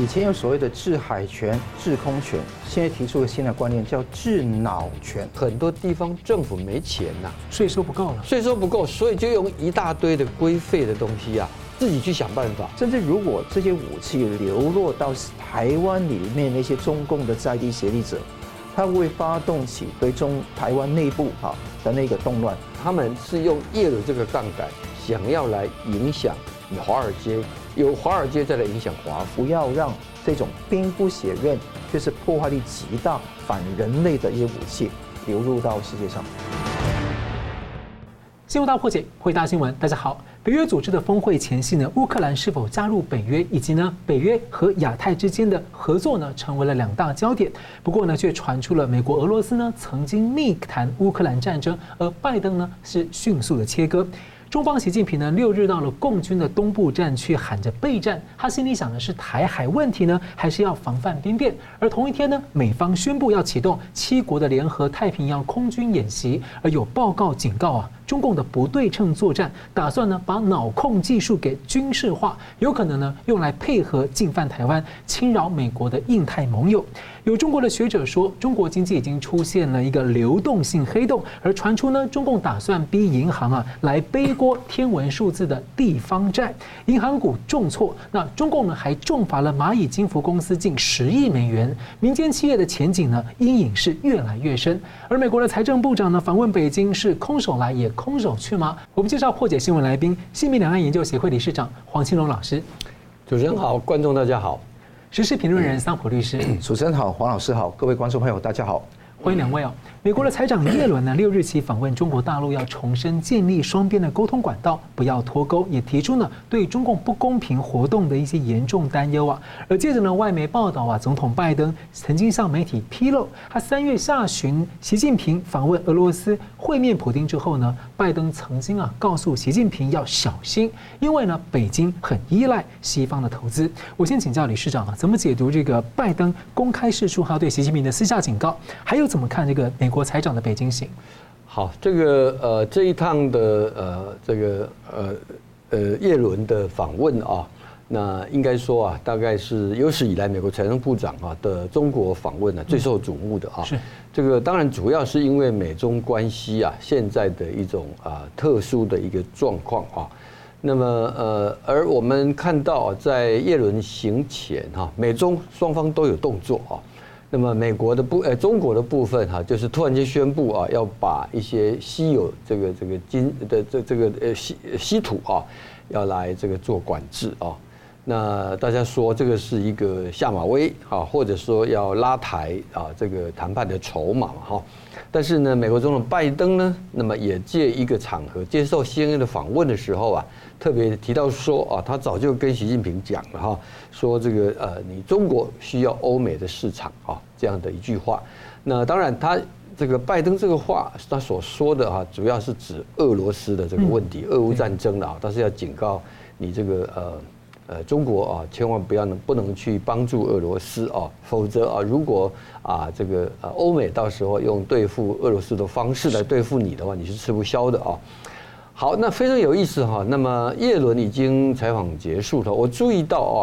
以前有所谓的制海权、制空权，现在提出个新的观念叫制脑权。很多地方政府没钱呐、啊，税收不够了，税收不够，所以就用一大堆的规费的东西啊，自己去想办法。甚至如果这些武器流落到台湾里面，那些中共的在地协力者，他会发动起对中台湾内部啊的那个动乱。他们是用叶的这个杠杆，想要来影响华尔街。由华尔街再来影响华，不要让这种兵不血刃却是破坏力极大、反人类的一些武器流入到世界上。新闻大破解，回答新闻，大家好。北约组织的峰会前夕呢，乌克兰是否加入北约，以及呢北约和亚太之间的合作呢，成为了两大焦点。不过呢，却传出了美国、俄罗斯呢曾经密谈乌克兰战争，而拜登呢是迅速的切割。中方习近平呢，六日到了共军的东部战区，喊着备战。他心里想的是台海问题呢，还是要防范兵变？而同一天呢，美方宣布要启动七国的联合太平洋空军演习，而有报告警告啊。中共的不对称作战，打算呢把脑控技术给军事化，有可能呢用来配合进犯台湾，侵扰美国的印太盟友。有中国的学者说，中国经济已经出现了一个流动性黑洞，而传出呢中共打算逼银行啊来背锅天文数字的地方债，银行股重挫。那中共呢还重罚了蚂蚁金服公司近十亿美元，民间企业的前景呢阴影是越来越深。而美国的财政部长呢访问北京是空手来也。空手去吗？我们介绍破解新闻来宾，新民两岸研究协会理事长黄青龙老师。主持人好，观众大家好。时事评论人桑普律师。主持人好，黄老师好，各位观众朋友大家好。欢迎两位哦。美国的财长耶伦呢，六日起访问中国大陆，要重申建立双边的沟通管道，不要脱钩，也提出呢对中共不公平活动的一些严重担忧啊。而接着呢，外媒报道啊，总统拜登曾经向媒体披露，他三月下旬习近平访问俄罗斯会面普京之后呢，拜登曾经啊告诉习近平要小心，因为呢北京很依赖西方的投资。我先请教理事长啊，怎么解读这个拜登公开释出他对习近平的私下警告？还有怎么看这个美？美国财长的北京行，好，这个呃这一趟的呃这个呃呃叶伦的访问啊，那应该说啊，大概是有史以来美国财政部长啊的中国访问呢最受瞩目的啊。是这个当然主要是因为美中关系啊现在的一种啊特殊的一个状况啊。那么呃而我们看到在叶伦行前哈，美中双方都有动作啊。那么美国的部呃中国的部分哈，就是突然间宣布啊，要把一些稀有这个这个金的这这个呃稀稀土啊，要来这个做管制啊。那大家说这个是一个下马威啊，或者说要拉抬啊这个谈判的筹码嘛哈。但是呢，美国总统拜登呢，那么也借一个场合接受 CNN 的访问的时候啊。特别提到说啊，他早就跟习近平讲了哈，说这个呃，你中国需要欧美的市场啊，这样的一句话。那当然，他这个拜登这个话，他所说的哈，主要是指俄罗斯的这个问题，俄乌战争的啊，但是要警告你这个呃呃中国啊，千万不要能不能去帮助俄罗斯啊，否则啊，如果啊这个呃欧美到时候用对付俄罗斯的方式来对付你的话，你是吃不消的啊。好，那非常有意思哈。那么叶伦已经采访结束了，我注意到啊，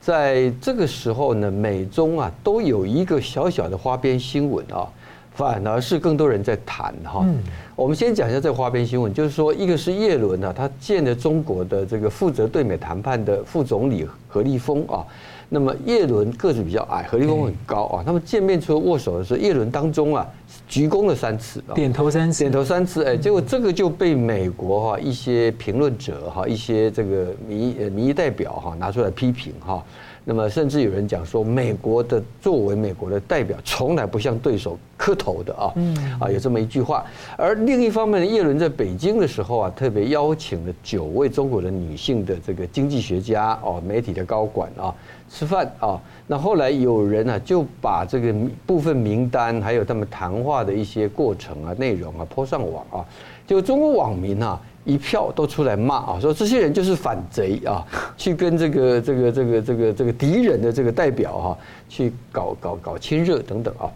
在这个时候呢，美中啊都有一个小小的花边新闻啊，反而是更多人在谈哈。我们先讲一下这个花边新闻，就是说，一个是叶伦呢，他见了中国的这个负责对美谈判的副总理何立峰啊。那么叶伦个子比较矮，何立峰很高啊。他们见面除了握手的时候，叶伦当中啊鞠躬了三次，点头三次，点头三次。哎，结果这个就被美国哈一些评论者哈一些这个民意民意代表哈拿出来批评哈。那么甚至有人讲说，美国的作为美国的代表，从来不向对手磕头的啊，啊有这么一句话。而另一方面，叶伦在北京的时候啊，特别邀请了九位中国的女性的这个经济学家哦，媒体的高管啊吃饭啊。那后来有人呢就把这个部分名单，还有他们谈话的一些过程啊、内容啊，泼上网啊，就中国网民啊。一票都出来骂啊，说这些人就是反贼啊，去跟这个这个这个这个这个敌人的这个代表哈，去搞搞搞亲热等等啊。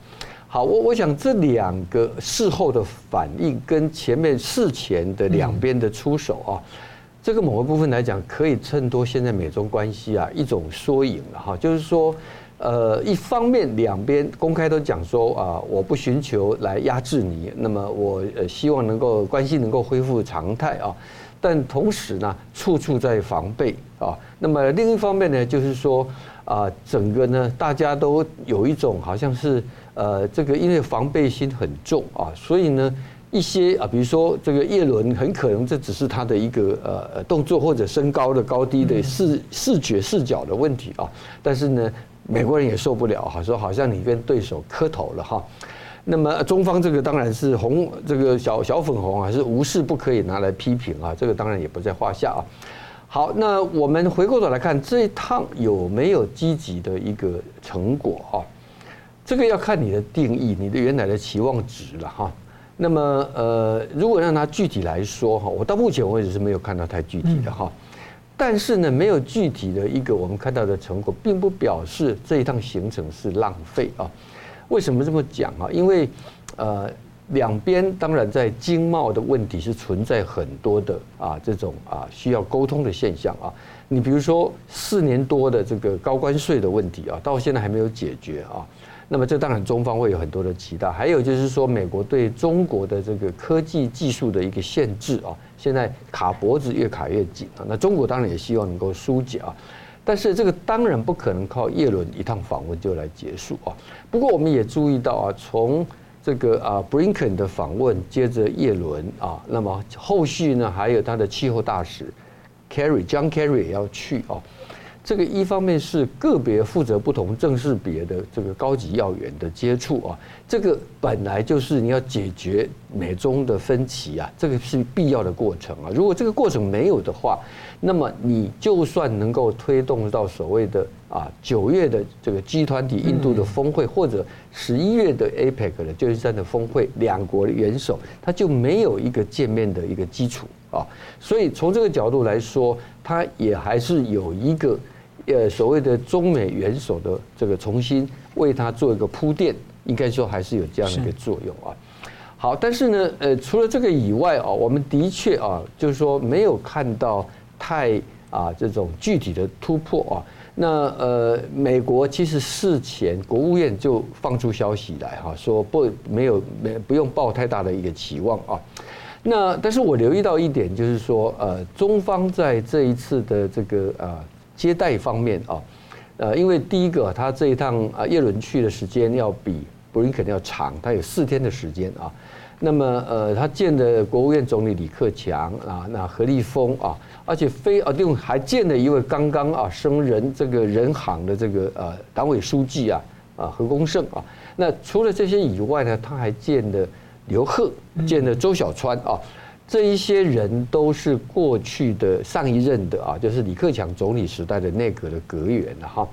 好，我我想这两个事后的反应跟前面事前的两边的出手啊，这个某个部分来讲，可以衬托现在美中关系啊一种缩影了哈，就是说，呃，一方面两边公开都讲说啊，我不寻求来压制你，那么我呃希望能够关系能够恢复常态啊，但同时呢，处处在防备啊。那么另一方面呢，就是说啊，整个呢大家都有一种好像是呃这个因为防备心很重啊，所以呢。一些啊，比如说这个叶伦，很可能这只是他的一个呃动作或者身高的高低的视视觉视角的问题啊。但是呢，美国人也受不了哈，说好像你跟对手磕头了哈。那么中方这个当然是红这个小小粉红啊，是无事不可以拿来批评啊，这个当然也不在话下啊。好，那我们回过头来看这一趟有没有积极的一个成果啊？这个要看你的定义，你的原来的期望值了哈。那么呃，如果让他具体来说哈，我到目前为止是没有看到太具体的哈。但是呢，没有具体的一个我们看到的成果，并不表示这一趟行程是浪费啊。为什么这么讲啊？因为呃，两边当然在经贸的问题是存在很多的啊这种啊需要沟通的现象啊。你比如说四年多的这个高关税的问题啊，到现在还没有解决啊。那么这当然中方会有很多的期待，还有就是说美国对中国的这个科技技术的一个限制啊，现在卡脖子越卡越紧啊。那中国当然也希望能够疏解啊，但是这个当然不可能靠叶伦一趟访问就来结束啊。不过我们也注意到啊，从这个啊布林肯的访问，接着叶伦啊，那么后续呢还有他的气候大使 Kerry John Kerry 也要去啊。这个一方面是个别负责不同正式别的这个高级要员的接触啊，这个本来就是你要解决美中的分歧啊，这个是必要的过程啊。如果这个过程没有的话，那么你就算能够推动到所谓的啊九月的这个集团体印度的峰会，或者十一月的 APEC 的旧金山的峰会，两国的元首他就没有一个见面的一个基础啊。所以从这个角度来说，他也还是有一个。呃，所谓的中美元首的这个重新为他做一个铺垫，应该说还是有这样的一个作用啊。好，但是呢，呃，除了这个以外啊，我们的确啊，就是说没有看到太啊这种具体的突破啊。那呃，美国其实事前国务院就放出消息来哈，说不没有没不用抱太大的一个期望啊。那但是我留意到一点，就是说呃，中方在这一次的这个啊。接待方面啊，呃，因为第一个，他这一趟啊，叶伦去的时间要比布林肯要长，他有四天的时间啊。那么呃，他见的国务院总理李克强啊，那何立峰啊，而且非啊，另还见了一位刚刚啊升任这个人行的这个呃党委书记啊啊何功胜啊。那除了这些以外呢，他还见了刘鹤，见了周小川啊。这一些人都是过去的上一任的啊，就是李克强总理时代的内阁的阁员了哈。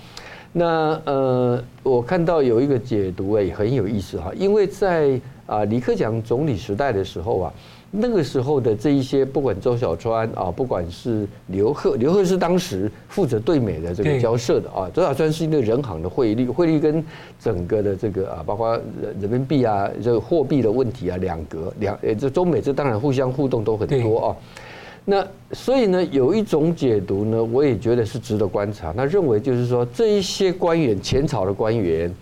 那呃，我看到有一个解读也很有意思哈，因为在啊李克强总理时代的时候啊。那个时候的这一些，不管周小川啊，不管是刘鹤，刘鹤是当时负责对美的这个交涉的啊。周小川是一个人行的汇率，汇率跟整个的这个啊，包括人民币啊，这个货币的问题啊，两格两呃，这中美这当然互相互动都很多啊。那所以呢，有一种解读呢，我也觉得是值得观察。他认为就是说，这一些官员，前朝的官员，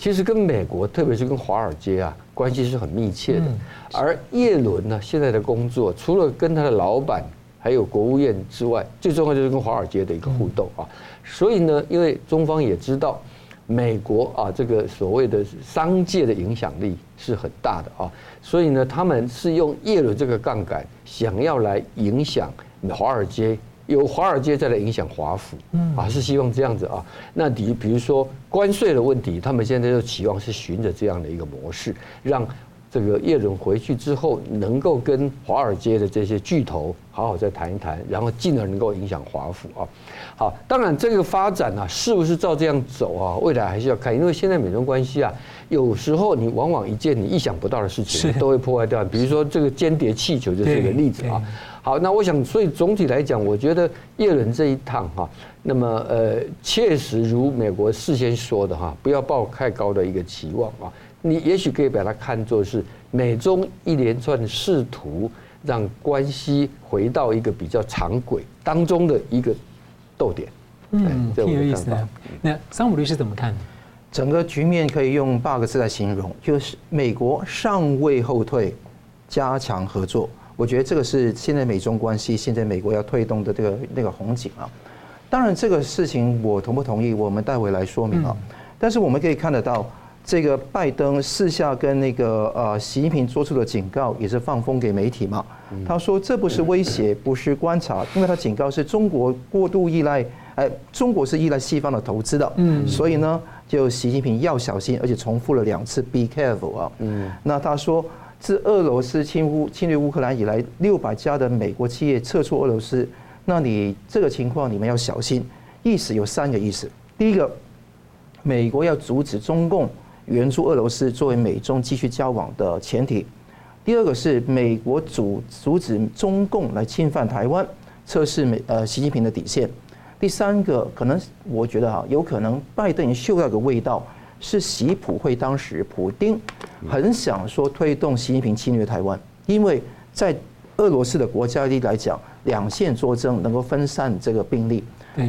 其实跟美国，特别是跟华尔街啊。关系是很密切的，而叶伦呢，现在的工作除了跟他的老板还有国务院之外，最重要就是跟华尔街的一个互动啊。所以呢，因为中方也知道美国啊这个所谓的商界的影响力是很大的啊，所以呢，他们是用叶伦这个杠杆，想要来影响华尔街。由华尔街再来影响华府，啊，是希望这样子啊。那你比如说关税的问题，他们现在就期望是循着这样的一个模式，让这个叶伦回去之后，能够跟华尔街的这些巨头好好再谈一谈，然后进而能够影响华府啊。好，当然这个发展啊，是不是照这样走啊？未来还是要看，因为现在美中关系啊，有时候你往往一件你意想不到的事情都会破坏掉，比如说这个间谍气球就是一个例子啊。好，那我想，所以总体来讲，我觉得叶伦这一趟哈，那么呃，确实如美国事先说的哈，不要抱太高的一个期望啊。你也许可以把它看作是美中一连串试图让关系回到一个比较常轨当中的一个逗点。嗯，挺有意思的。那桑普律师怎么看？整个局面可以用八个字来形容，就是美国尚未后退，加强合作。我觉得这个是现在美中关系现在美国要推动的这个那个红景啊。当然，这个事情我同不同意，我们待会来说明啊。但是我们可以看得到，这个拜登私下跟那个呃习近平做出的警告，也是放风给媒体嘛。他说这不是威胁，不是观察，因为他警告是中国过度依赖，哎，中国是依赖西方的投资的，嗯，所以呢。就习近平要小心，而且重复了两次 “be careful” 啊。嗯。那他说，自俄罗斯侵乌侵略乌克兰以来，六百家的美国企业撤出俄罗斯，那你这个情况你们要小心。意思有三个意思：第一个，美国要阻止中共援助俄罗斯作为美中继续交往的前提；第二个是美国阻阻止中共来侵犯台湾，测试美呃习近平的底线。第三个可能，我觉得哈，有可能拜登嗅到个味道，是习普会当时普丁很想说推动习近平侵略台湾，因为在俄罗斯的国家力来讲，两线作战能够分散这个兵力，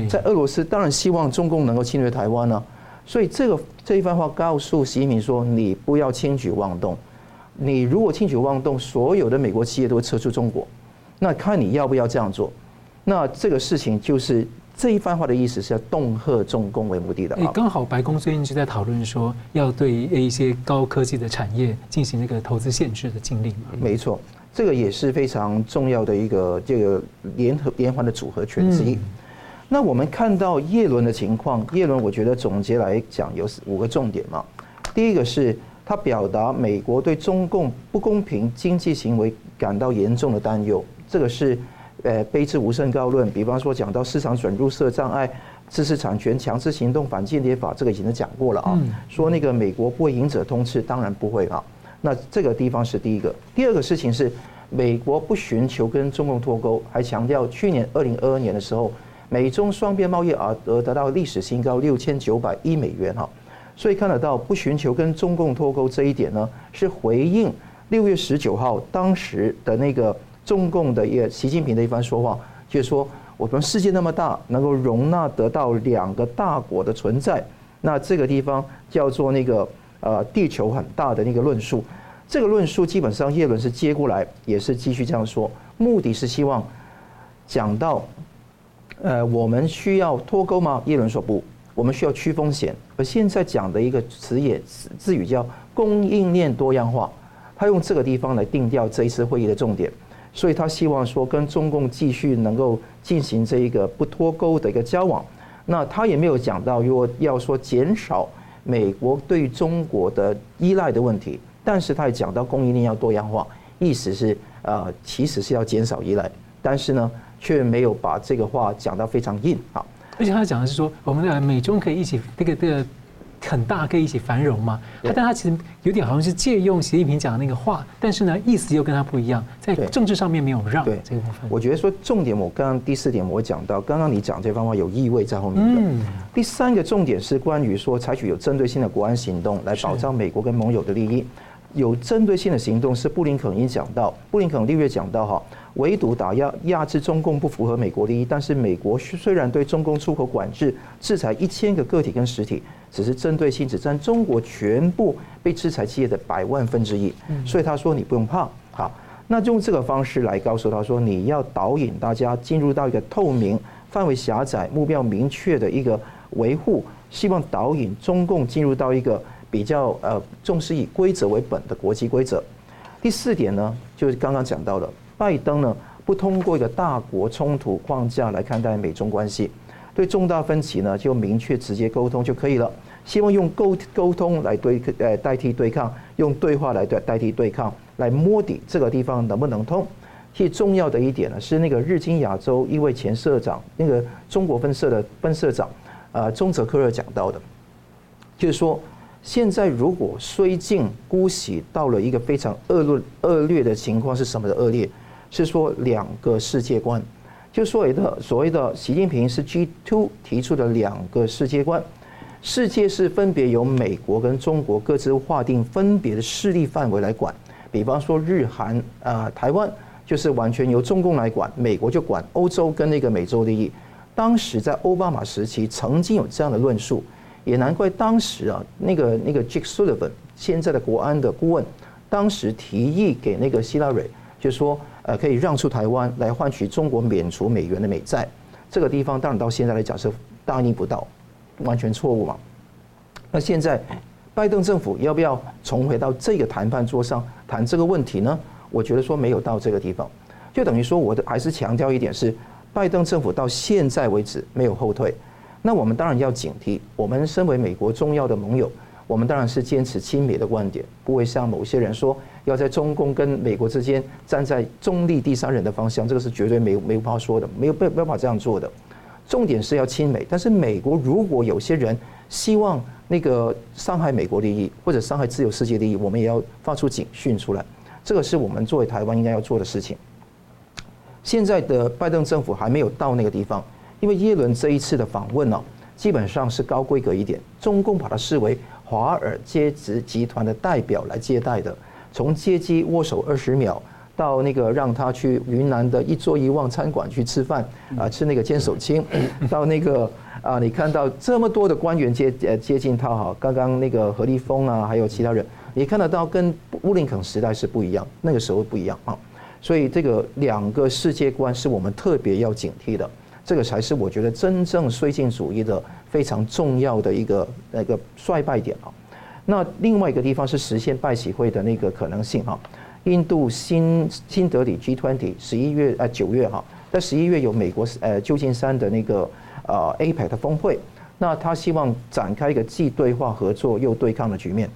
在俄罗斯当然希望中共能够侵略台湾呢，所以这个这一番话告诉习近平说，你不要轻举妄动，你如果轻举妄动，所有的美国企业都会撤出中国，那看你要不要这样做，那这个事情就是。这一番话的意思是要恫吓中共为目的的。哎，刚好白宫最近就在讨论说，要对一些高科技的产业进行那个投资限制的禁令嘛。没错，这个也是非常重要的一个这个联合连环的组合拳之一。那我们看到叶伦的情况，叶伦我觉得总结来讲有五个重点嘛。第一个是他表达美国对中共不公平经济行为感到严重的担忧，这个是。呃，卑职无甚高论，比方说讲到市场准入设障碍、知识产权强制行动、反间谍法，这个已经讲过了啊。说那个美国不会赢者通吃，当然不会啊。那这个地方是第一个。第二个事情是，美国不寻求跟中共脱钩，还强调去年二零二二年的时候，美中双边贸易额额得到历史新高六千九百亿美元哈。所以看得到不寻求跟中共脱钩这一点呢，是回应六月十九号当时的那个。中共的一个习近平的一番说话，就是说我们世界那么大，能够容纳得到两个大国的存在，那这个地方叫做那个呃地球很大的那个论述。这个论述基本上叶伦是接过来，也是继续这样说，目的是希望讲到呃我们需要脱钩吗？叶伦说不，我们需要去风险。而现在讲的一个词也字语叫供应链多样化，他用这个地方来定调这一次会议的重点。所以他希望说跟中共继续能够进行这一个不脱钩的一个交往，那他也没有讲到如果要说减少美国对中国的依赖的问题，但是他也讲到供应链要多样化，意思是呃其实是要减少依赖，但是呢却没有把这个话讲到非常硬啊。而且他讲的是说我们的美中可以一起这个这个。很大可以一起繁荣嘛？他但他其实有点好像是借用习近平讲的那个话，但是呢意思又跟他不一样，在政治上面没有让这个部分。我觉得说重点，我刚刚第四点我讲到，刚刚你讲这番话有意味在后面的。第三个重点是关于说采取有针对性的国安行动来保障美国跟盟友的利益。有针对性的行动是布林肯已经讲到，布林肯六月讲到哈，围堵打压压制中共不符合美国利益，但是美国虽然对中共出口管制，制裁一千个个体跟实体，只是针对性只占中国全部被制裁企业的百万分之一，所以他说你不用怕，好，那用这个方式来告诉他说，你要导引大家进入到一个透明、范围狭窄、目标明确的一个维护，希望导引中共进入到一个。比较呃重视以规则为本的国际规则。第四点呢，就是刚刚讲到的，拜登呢不通过一个大国冲突框架来看待美中关系，对重大分歧呢就明确直接沟通就可以了。希望用沟沟通来对呃代替对抗，用对话来代代替对抗，来摸底这个地方能不能通。最重要的一点呢，是那个日经亚洲一位前社长，那个中国分社的分社长，呃中泽克热讲到的，就是说。现在如果绥靖姑息到了一个非常恶劣恶劣的情况，是什么的恶劣？是说两个世界观，就所谓的所谓的习近平是 G two 提出的两个世界观，世界是分别由美国跟中国各自划定分别的势力范围来管，比方说日韩啊台湾就是完全由中共来管，美国就管欧洲跟那个美洲利益。当时在奥巴马时期曾经有这样的论述，也难怪当时啊，那个那个 Jake Sullivan 现在的国安的顾问，当时提议给那个希拉蕊，就说呃可以让出台湾来换取中国免除美元的美债。这个地方当然到现在来讲是大逆不道，完全错误嘛。那现在拜登政府要不要重回到这个谈判桌上谈这个问题呢？我觉得说没有到这个地方，就等于说我的还是强调一点是，拜登政府到现在为止没有后退。那我们当然要警惕，我们身为美国重要的盟友，我们当然是坚持亲美的观点，不会像某些人说要在中共跟美国之间站在中立第三人的方向，这个是绝对没没法说的，没有办办法这样做的。重点是要亲美，但是美国如果有些人希望那个伤害美国利益或者伤害自由世界利益，我们也要发出警讯出来。这个是我们作为台湾应该要做的事情。现在的拜登政府还没有到那个地方，因为耶伦这一次的访问呢，基本上是高规格一点，中共把它视为华尔街集团的代表来接待的，从接机握手二十秒，到那个让他去云南的一桌一望餐馆去吃饭啊，吃那个坚手青，到那个啊，你看到这么多的官员接呃接近他哈，刚刚那个何立峰啊，还有其他人。你看得到跟乌林肯时代是不一样，那个时候不一样啊，所以这个两个世界观是我们特别要警惕的，这个才是我觉得真正绥靖主义的非常重要的一个那个衰败点啊。那另外一个地方是实现拜习会的那个可能性哈，印度新新德里 G20 十一月呃九月哈，在十一月有美国呃旧金山的那个呃 APEC 的峰会，那他希望展开一个既对话合作又对抗的局面。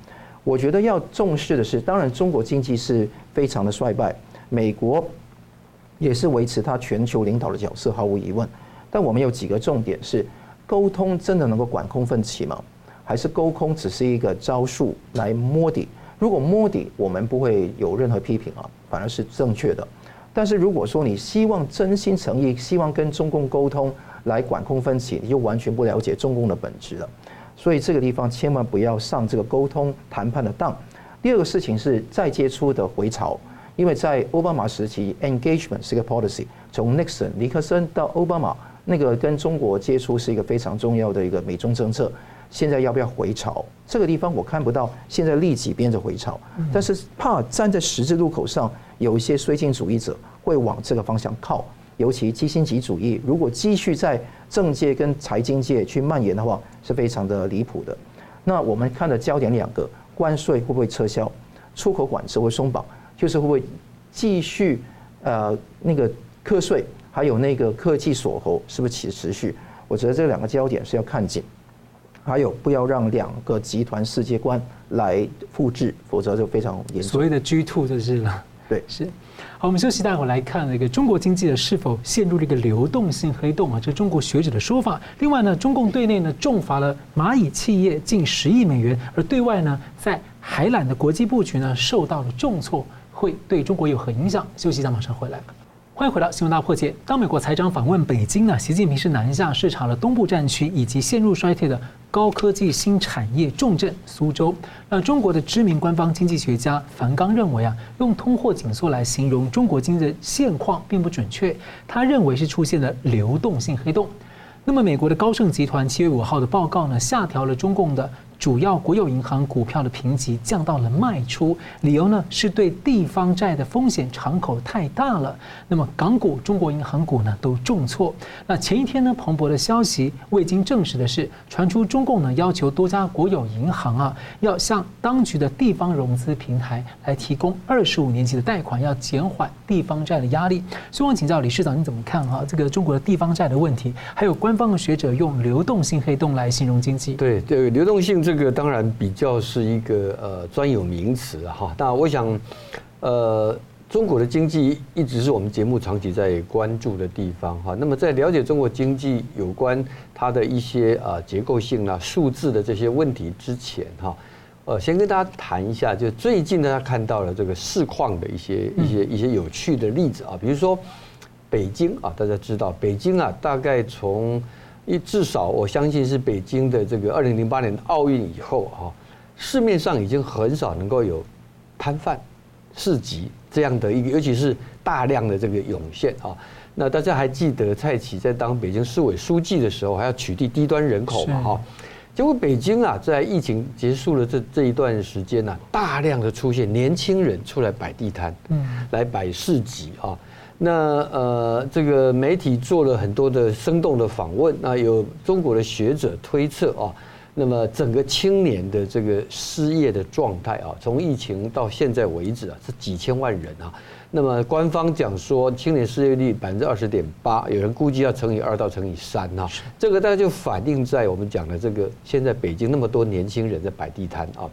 我觉得要重视的是，当然中国经济是非常的衰败，美国也是维持它全球领导的角色，毫无疑问。但我们有几个重点是：沟通真的能够管控分歧吗？还是沟通只是一个招数来摸底？如果摸底，我们不会有任何批评啊，反而是正确的。但是如果说你希望真心诚意，希望跟中共沟通来管控分歧，你就完全不了解中共的本质了。所以这个地方千万不要上这个沟通谈判的当。第二个事情是再接触的回潮，因为在奥巴马时期，engagement 是一个 policy，从 Nixon 尼克森到奥巴马，那个跟中国接触是一个非常重要的一个美中政策。现在要不要回潮？这个地方我看不到现在立即变成回潮，但是怕站在十字路口上，有一些绥靖主义者会往这个方向靠。尤其基辛格主义，如果继续在政界跟财经界去蔓延的话，是非常的离谱的。那我们看的焦点两个：关税会不会撤销？出口管制会松绑？就是会不会继续呃那个课税？还有那个科技锁喉是不是持持续？我觉得这两个焦点是要看紧。还有不要让两个集团世界观来复制，否则就非常严重。所谓的 G two 就是了。对，是。好，我们休息，待会儿来看那个中国经济的是否陷入了一个流动性黑洞啊？这是中国学者的说法。另外呢，中共对内呢重罚了蚂蚁企业近十亿美元，而对外呢，在海缆的国际布局呢受到了重挫，会对中国有何影响？休息一下，马上回来。欢迎回到新闻大破解。当美国财长访问北京呢，习近平是南下视察了东部战区以及陷入衰退的高科技新产业重镇苏州。那中国的知名官方经济学家樊纲认为啊，用通货紧缩来形容中国经济的现况并不准确。他认为是出现了流动性黑洞。那么，美国的高盛集团七月五号的报告呢，下调了中共的。主要国有银行股票的评级降到了卖出，理由呢是对地方债的风险敞口太大了。那么港股、中国银行股呢都重挫。那前一天呢，彭博的消息未经证实的是，传出中共呢要求多家国有银行啊，要向当局的地方融资平台来提供二十五年期的贷款，要减缓地方债的压力。所以我请教理事长，你怎么看哈这个中国的地方债的问题？还有官方的学者用流动性黑洞来形容经济。对，对流动性。这当然比较是一个呃专有名词哈，那我想，呃，中国的经济一直是我们节目长期在关注的地方哈。那么在了解中国经济有关它的一些啊结构性啊数字的这些问题之前哈，呃，先跟大家谈一下，就最近大家看到了这个市况的一些一些一些有趣的例子啊，比如说北京啊，大家知道北京啊，大概从一至少我相信是北京的这个二零零八年奥运以后哈，市面上已经很少能够有摊贩市集这样的一个，尤其是大量的这个涌现啊。那大家还记得蔡奇在当北京市委书记的时候，还要取缔低端人口嘛？哈，结果北京啊，在疫情结束了这这一段时间呢，大量的出现年轻人出来摆地摊，嗯，来摆市集啊。那呃，这个媒体做了很多的生动的访问，那有中国的学者推测啊，那么整个青年的这个失业的状态啊，从疫情到现在为止啊，是几千万人啊。那么官方讲说，青年失业率百分之二十点八，有人估计要乘以二到乘以三哈，这个大概就反映在我们讲的这个现在北京那么多年轻人在摆地摊啊。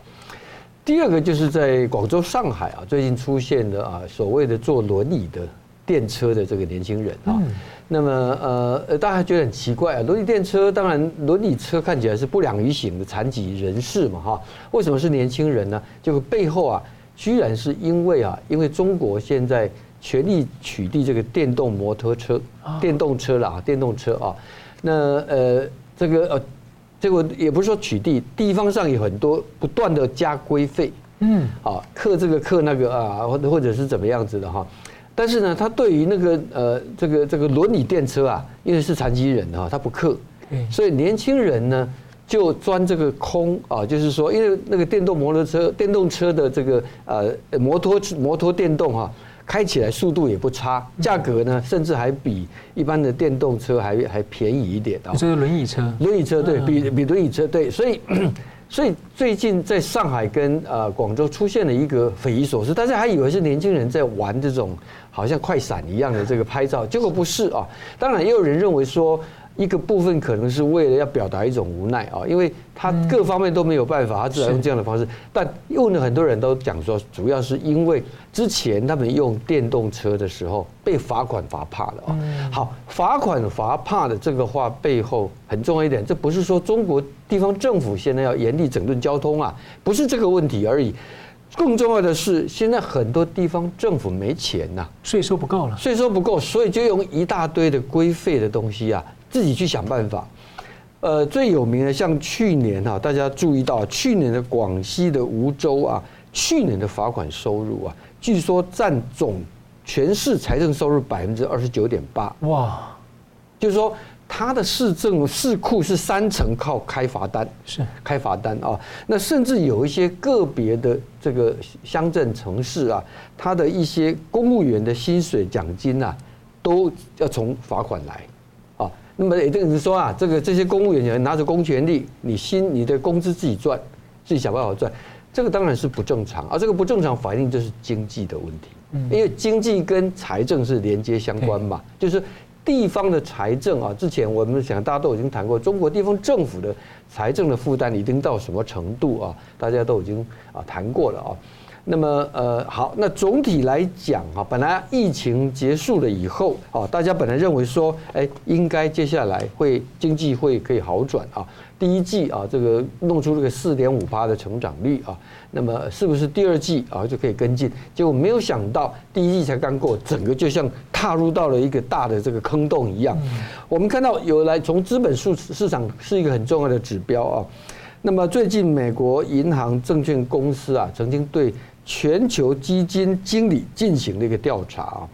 第二个就是在广州、上海啊，最近出现的啊所谓的坐轮椅的电车的这个年轻人啊。那么呃，大家觉得很奇怪啊，轮椅电车当然轮椅车看起来是不良于行的残疾人士嘛哈，为什么是年轻人呢？就背后啊。居然是因为啊，因为中国现在全力取缔这个电动摩托车、电动车了啊，电动车啊，那呃，这个呃，这个也不是说取缔，地方上有很多不断的加规费，嗯，啊，克这个克那个啊，或或者是怎么样子的哈，但是呢，他对于那个呃，这个这个轮椅电车啊，因为是残疾人哈，他不克，所以年轻人呢。就钻这个空啊，就是说，因为那个电动摩托车、电动车的这个呃摩托摩托电动哈，开起来速度也不差，价格呢甚至还比一般的电动车还还便宜一点啊。这是轮椅车，轮椅车对比比轮椅车对，所以所以最近在上海跟呃广州出现了一个匪夷所思，大家还以为是年轻人在玩这种好像快闪一样的这个拍照，结果不是啊。当然也有人认为说。一个部分可能是为了要表达一种无奈啊，因为他各方面都没有办法，他只能用这样的方式。但用了很多人都讲说，主要是因为之前他们用电动车的时候被罚款罚怕了啊。好，罚款罚怕的这个话背后很重要一点，这不是说中国地方政府现在要严厉整顿交通啊，不是这个问题而已。更重要的是，现在很多地方政府没钱呐，税收不够了，税收不够，所以就用一大堆的规费的东西啊。自己去想办法，呃，最有名的像去年哈，大家注意到去年的广西的梧州啊，去年的罚款收入啊，据说占总全市财政收入百分之二十九点八，哇，就是说他的市政市库是三层靠开罚单，是。开罚单啊，那甚至有一些个别的这个乡镇城市啊，他的一些公务员的薪水奖金啊，都要从罚款来。那么也就是说啊，这个这些公务员拿着公权力，你薪你的工资自己赚，自己想办法赚，这个当然是不正常。而这个不正常反映就是经济的问题，因为经济跟财政是连接相关嘛，就是地方的财政啊，之前我们想大家都已经谈过，中国地方政府的财政的负担已经到什么程度啊？大家都已经啊谈过了啊。那么呃好，那总体来讲哈，本来疫情结束了以后啊，大家本来认为说，哎，应该接下来会经济会可以好转啊。第一季啊，这个弄出这个四点五趴的成长率啊，那么是不是第二季啊就可以跟进？结果没有想到第一季才刚过，整个就像踏入到了一个大的这个坑洞一样。我们看到有来从资本市市场是一个很重要的指标啊。那么最近美国银行证券公司啊，曾经对全球基金经理进行了一个调查啊，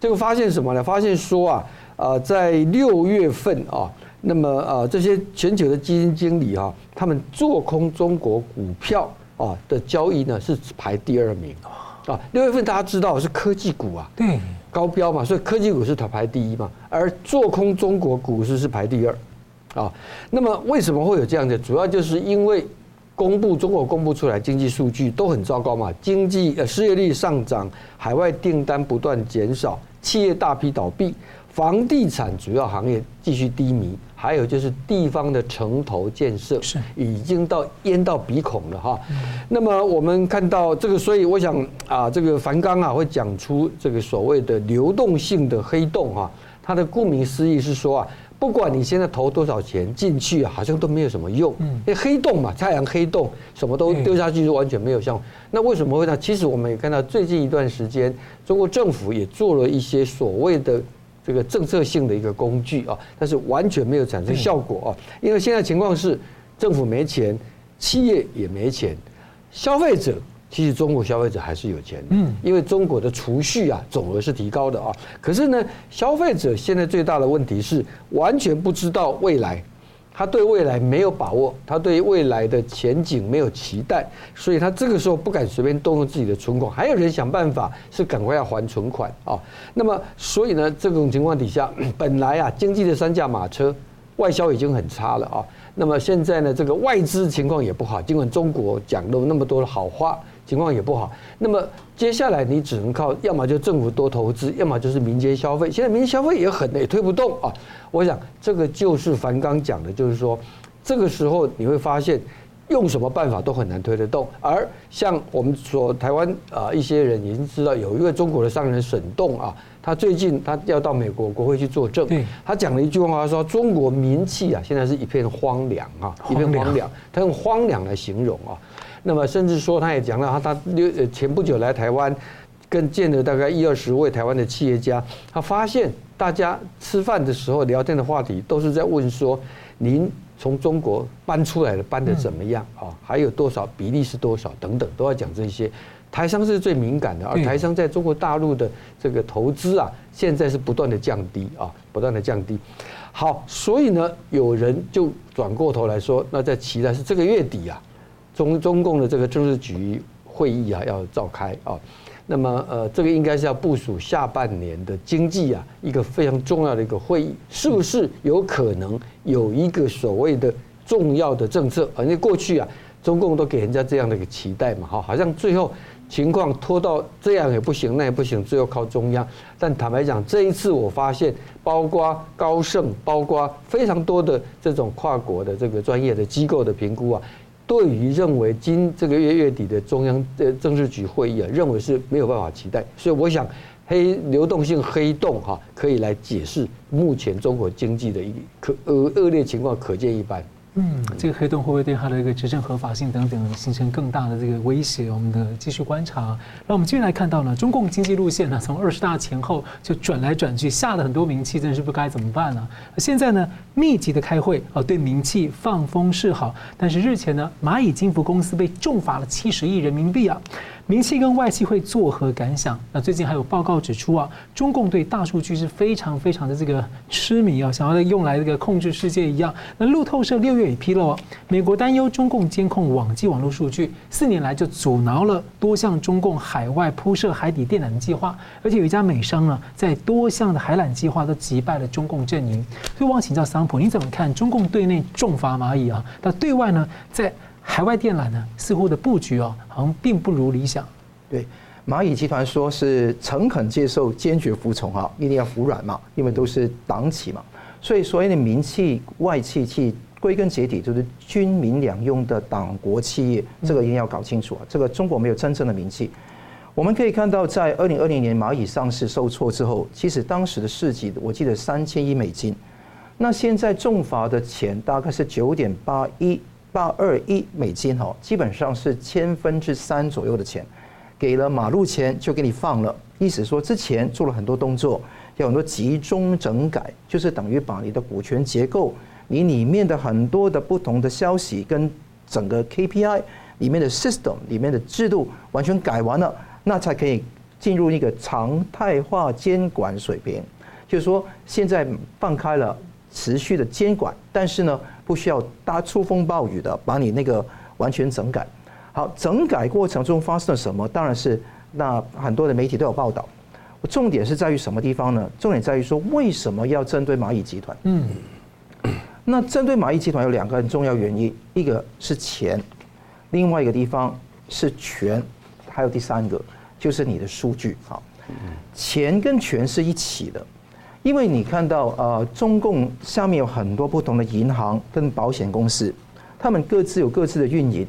这个发现什么呢？发现说啊，呃，在六月份啊，那么呃，这些全球的基金经理啊，他们做空中国股票啊的交易呢是排第二名啊。六月份大家知道是科技股啊，对，高标嘛，所以科技股是它排第一嘛，而做空中国股市是排第二啊。那么为什么会有这样的？主要就是因为。公布中国公布出来经济数据都很糟糕嘛，经济呃失业率上涨，海外订单不断减少，企业大批倒闭，房地产主要行业继续低迷，还有就是地方的城投建设是已经到淹到鼻孔了哈。那么我们看到这个，所以我想啊，这个樊纲啊会讲出这个所谓的流动性的黑洞哈，它的顾名思义是说啊。不管你现在投多少钱进去，好像都没有什么用。因为黑洞嘛，太阳黑洞，什么都丢下去就完全没有效。那为什么会呢？其实我们也看到最近一段时间，中国政府也做了一些所谓的这个政策性的一个工具啊，但是完全没有产生效果啊。因为现在情况是政府没钱，企业也没钱，消费者。其实中国消费者还是有钱的，嗯，因为中国的储蓄啊总额是提高的啊。可是呢，消费者现在最大的问题是完全不知道未来，他对未来没有把握，他对未来的前景没有期待，所以他这个时候不敢随便动用自己的存款。还有人想办法是赶快要还存款啊。那么，所以呢，这种情况底下，本来啊经济的三驾马车，外销已经很差了啊。那么现在呢，这个外资情况也不好，尽管中国讲了那么多的好话。情况也不好，那么接下来你只能靠，要么就政府多投资，要么就是民间消费。现在民间消费也很也推不动啊。我想这个就是樊刚讲的，就是说这个时候你会发现，用什么办法都很难推得动。而像我们说台湾啊，一些人已经知道有一位中国的商人沈栋啊，他最近他要到美国国会去作证，他讲了一句话，他说中国民气啊，现在是一片荒凉啊，一片荒凉，他用荒凉来形容啊。那么甚至说，他也讲了，他他六前不久来台湾，跟见了大概一二十位台湾的企业家，他发现大家吃饭的时候聊天的话题都是在问说，您从中国搬出来的搬的怎么样啊？还有多少比例是多少等等，都要讲这些。台商是最敏感的，而台商在中国大陆的这个投资啊，现在是不断的降低啊，不断的降低。好，所以呢，有人就转过头来说，那在期待是这个月底啊。中中共的这个政治局会议啊要召开啊，那么呃这个应该是要部署下半年的经济啊一个非常重要的一个会议，是不是有可能有一个所谓的重要的政策？因为过去啊中共都给人家这样的一个期待嘛，哈，好像最后情况拖到这样也不行，那也不行，最后靠中央。但坦白讲，这一次我发现，包括高盛，包括非常多的这种跨国的这个专业的机构的评估啊。对于认为今这个月月底的中央的政治局会议啊，认为是没有办法期待，所以我想黑流动性黑洞哈，可以来解释目前中国经济的一可恶恶劣情况，可见一斑。嗯，这个黑洞会不会对它的一个执政合法性等等形成更大的这个威胁？我们的继续观察。那我们继续来看到呢，中共经济路线呢，从二十大前后就转来转去，下了很多名气，真是不该怎么办呢？现在呢，密集的开会啊，对名气放风示好。但是日前呢，蚂蚁金服公司被重罚了七十亿人民币啊。民企跟外企会作何感想？那最近还有报告指出啊，中共对大数据是非常非常的这个痴迷啊，想要用来这个控制世界一样。那路透社六月也披露，美国担忧中共监控网际网络数据，四年来就阻挠了多项中共海外铺设海底电缆的计划，而且有一家美商呢，在多项的海缆计划都击败了中共阵营。所以我想请教桑普，你怎么看中共对内重罚蚂蚁啊？那对外呢，在海外电缆呢，似乎的布局哦，好像并不如理想。对，蚂蚁集团说是诚恳接受，坚决服从啊，一定要服软嘛，因为都是党企嘛。所以所谓的民企、外企，企归根结底就是军民两用的党国企业，这个一定要搞清楚啊。这个中国没有真正的民企。我们可以看到，在二零二零年蚂蚁上市受挫之后，其实当时的市值我记得三千亿美金，那现在重罚的钱大概是九点八一。八二一美金哦，基本上是千分之三左右的钱，给了马路钱就给你放了。意思说之前做了很多动作，有很多集中整改，就是等于把你的股权结构，你里面的很多的不同的消息跟整个 KPI 里面的 system 里面的制度完全改完了，那才可以进入一个常态化监管水平。就是说现在放开了持续的监管，但是呢。不需要大出风暴雨的把你那个完全整改。好，整改过程中发生了什么？当然是那很多的媒体都有报道。重点是在于什么地方呢？重点在于说为什么要针对蚂蚁集团？嗯，那针对蚂蚁集团有两个很重要原因，一个是钱，另外一个地方是权，还有第三个就是你的数据。好，钱跟权是一起的。因为你看到，呃，中共下面有很多不同的银行跟保险公司，他们各自有各自的运营。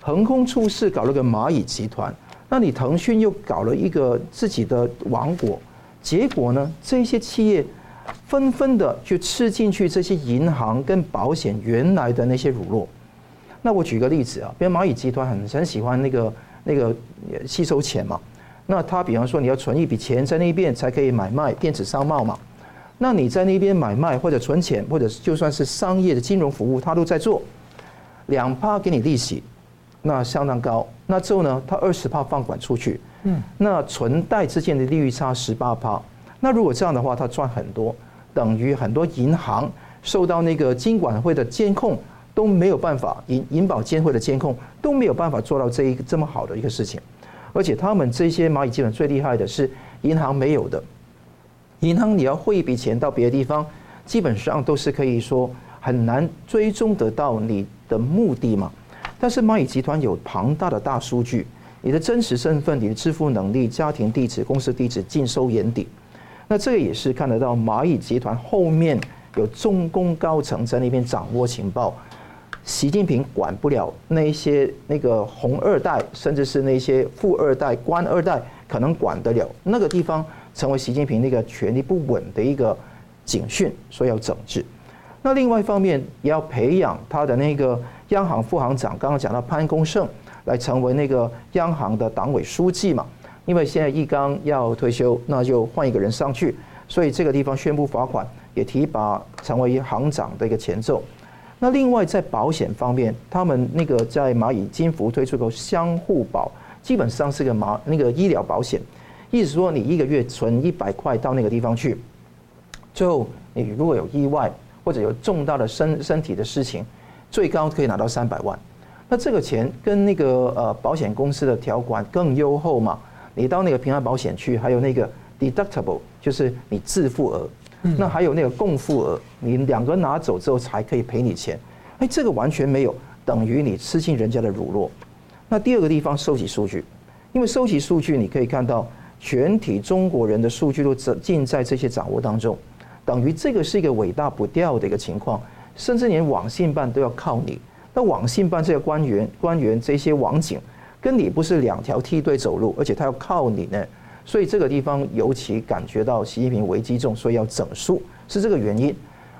横空出世搞了个蚂蚁集团，那你腾讯又搞了一个自己的王国，结果呢，这些企业纷纷的就吃进去这些银行跟保险原来的那些乳酪。那我举个例子啊，比如蚂蚁集团很很喜欢那个那个吸收钱嘛，那他比方说你要存一笔钱在那边才可以买卖电子商贸嘛。那你在那边买卖或者存钱，或者就算是商业的金融服务，他都在做，两趴给你利息，那相当高。那之后呢，他二十趴放款出去，嗯，那存贷之间的利率差十八趴。那如果这样的话，他赚很多，等于很多银行受到那个金管会的监控都没有办法，银银保监会的监控都没有办法做到这一个这么好的一个事情。而且他们这些蚂蚁基本最厉害的是银行没有的，银行你要汇一笔钱到别的地方，基本上都是可以说很难追踪得到你的目的嘛。但是蚂蚁集团有庞大的大数据，你的真实身份、你的支付能力、家庭地址、公司地址尽收眼底。那这个也是看得到蚂蚁集团后面有中共高层在那边掌握情报。习近平管不了那些那个红二代，甚至是那些富二代、官二代，可能管得了那个地方，成为习近平那个权力不稳的一个警讯，所以要整治。那另外一方面，也要培养他的那个央行副行长，刚刚讲到潘功胜来成为那个央行的党委书记嘛。因为现在易纲要退休，那就换一个人上去，所以这个地方宣布罚款，也提拔成为行长的一个前奏。那另外在保险方面，他们那个在蚂蚁金服推出个相互保，基本上是个马那个医疗保险，意思说你一个月存一百块到那个地方去，最后你如果有意外或者有重大的身身体的事情，最高可以拿到三百万。那这个钱跟那个呃保险公司的条款更优厚嘛？你到那个平安保险去，还有那个 deductible，就是你自付额。那还有那个共付额，你两个拿走之后才可以赔你钱，哎，这个完全没有，等于你吃尽人家的乳酪。那第二个地方收集数据，因为收集数据你可以看到全体中国人的数据都尽在这些掌握当中，等于这个是一个尾大不掉的一个情况，甚至连网信办都要靠你。那网信办这些官员、官员这些网警，跟你不是两条梯队走路，而且他要靠你呢。所以这个地方尤其感觉到习近平危机重，所以要整肃，是这个原因。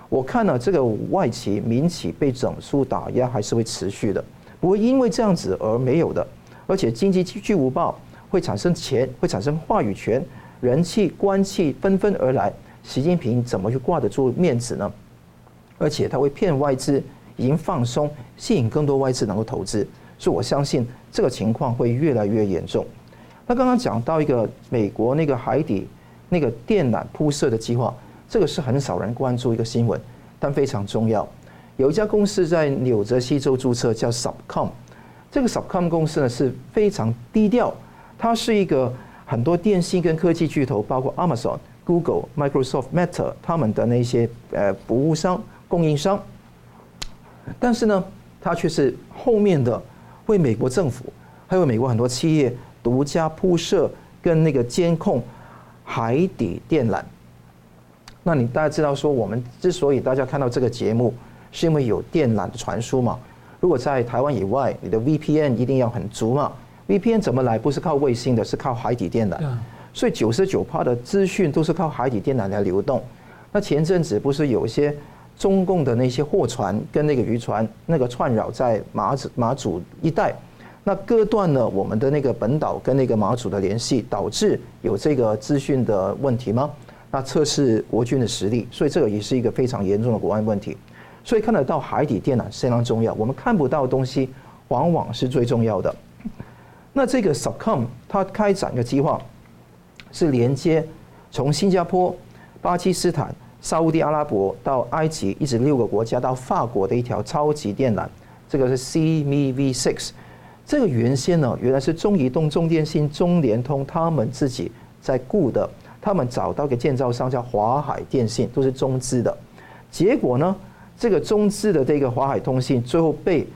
我看了这个外企、民企被整肃打压还是会持续的，不会因为这样子而没有的。而且经济巨无霸会产生钱，会产生话语权，人气、官气纷纷而来。习近平怎么去挂得住面子呢？而且他会骗外资，已经放松，吸引更多外资能够投资。所以我相信这个情况会越来越严重。他刚刚讲到一个美国那个海底那个电缆铺设的计划，这个是很少人关注一个新闻，但非常重要。有一家公司在纽泽西州注册，叫 Subcom。这个 Subcom 公司呢是非常低调，它是一个很多电信跟科技巨头，包括 Amazon、Google、Microsoft、Meta 他们的那些呃服务商、供应商。但是呢，它却是后面的为美国政府，还有美国很多企业。独家铺设跟那个监控海底电缆，那你大家知道说，我们之所以大家看到这个节目，是因为有电缆的传输嘛？如果在台湾以外，你的 VPN 一定要很足嘛？VPN 怎么来？不是靠卫星的，是靠海底电缆。所以九十九趴的资讯都是靠海底电缆来流动。那前阵子不是有一些中共的那些货船跟那个渔船那个串扰在马祖马祖一带？那割断了我们的那个本岛跟那个马祖的联系，导致有这个资讯的问题吗？那测试国军的实力，所以这个也是一个非常严重的国安问题。所以看得到海底电缆非常重要，我们看不到的东西往往是最重要的。那这个 Subcom 它开展的计划是连接从新加坡、巴基斯坦、沙乌地阿拉伯到埃及，一直六个国家到法国的一条超级电缆，这个是 CMEV Six。这个原先呢，原来是中移动、中电信、中联通他们自己在雇的，他们找到一个建造商叫华海电信，都是中资的。结果呢，这个中资的这个华海通信最后被